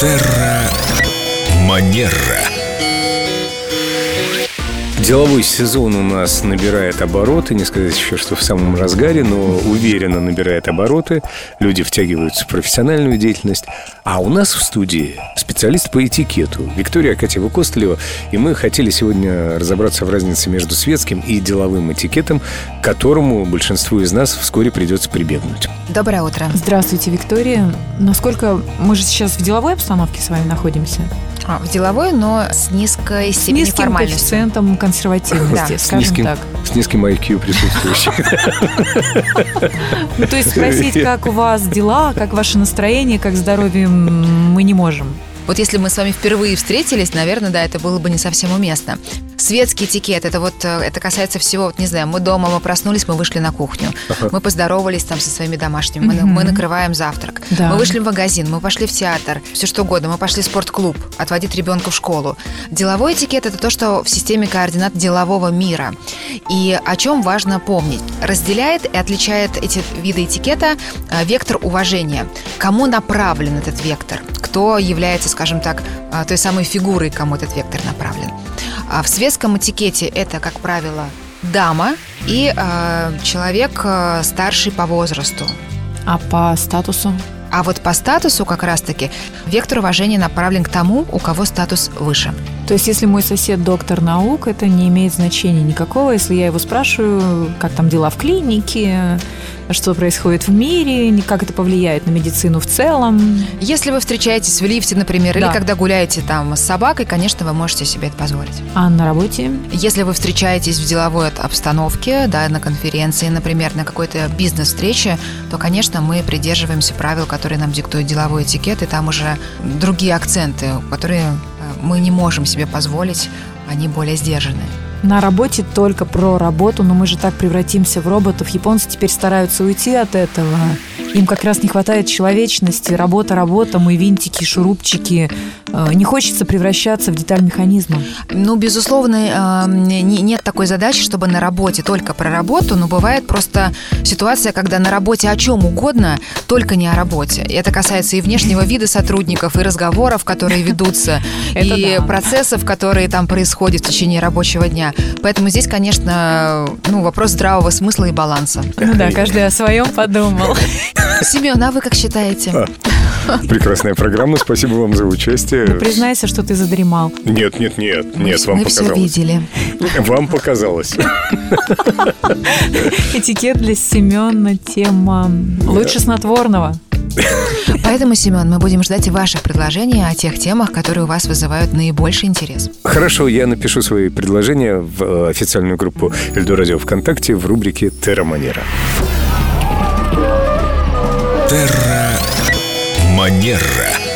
Терра Манера. Деловой сезон у нас набирает обороты, не сказать еще, что в самом разгаре, но уверенно набирает обороты. Люди втягиваются в профессиональную деятельность. А у нас в студии специалист по этикету Виктория Акатьева Костылева. И мы хотели сегодня разобраться в разнице между светским и деловым этикетом, к которому большинству из нас вскоре придется прибегнуть. Доброе утро. Здравствуйте, Виктория. Насколько мы же сейчас в деловой обстановке с вами находимся? А, в деловой, но с низкой С степенью низким формальности. коэффициентом консервативности, Да. С скажем низким, так. с низким IQ присутствующим. Ну, то есть спросить, как у вас дела, как ваше настроение, как здоровье, мы не можем. Вот если мы с вами впервые встретились, наверное, да, это было бы не совсем уместно. Светский этикет, это вот, э, это касается всего, вот, не знаю, мы дома, мы проснулись, мы вышли на кухню, мы поздоровались там со своими домашними, мы, мы накрываем завтрак, Да. мы вышли в магазин, мы пошли в театр, все что угодно, мы пошли в спортклуб, отводить ребенка в школу. Деловой этикет – это то, что в системе координат делового мира. И о чем важно помнить. Разделяет и отличает эти виды этикета э, вектор уважения. Кому направлен этот вектор? Кто является, скажем так, э, той самой фигурой, кому этот вектор направлен? А в светском этикете это, как правило, дама и э, человек старший по возрасту. А по статусу? А вот по статусу как раз-таки вектор уважения направлен к тому, у кого статус выше. То есть, если мой сосед доктор наук, это не имеет значения никакого. Если я его спрашиваю, как там дела в клинике, что происходит в мире, как это повлияет на медицину в целом. Если вы встречаетесь в лифте, например, или Да. когда гуляете там с собакой, конечно, вы можете себе это позволить. А на работе? Если вы встречаетесь в деловой обстановке, да, на конференции, например, на какой-то бизнес-встрече, то, конечно, мы придерживаемся правил, которые нам диктует деловой этикет, и там уже другие акценты, которые мы не можем себе позволить, они более сдержанные. На работе только про работу, но мы же так превратимся в роботов. Японцы теперь стараются уйти от этого. Им как раз не хватает человечности. Работа, работа, мы винтики, шурупчики. Э, Не хочется превращаться в деталь механизма. Ну, безусловно, э, не- нет такой задачи, чтобы на работе только про работу, но бывает просто ситуация, когда на работе о чем угодно, только не о работе. И это касается и внешнего вида сотрудников, и разговоров, которые ведутся, и процессов, которые там происходят в течение рабочего дня. Поэтому здесь, конечно, ну, вопрос здравого смысла и баланса. Ну да, каждый о своем подумал. Семен, а вы как считаете? А. Прекрасная программа, спасибо вам за участие. Ну, признайся, что ты задремал. Нет, нет, нет, нет, вам Мы все показалось. видели. Вам показалось. Этикет для Семена тема лучше снотворного. Поэтому, Семен, мы будем ждать ваших предложений о тех темах, которые у вас вызывают наибольший интерес. Хорошо, я напишу свои предложения в э, официальную группу Эльдо Радио ВКонтакте в рубрике «Терра Манера». Терра Манера.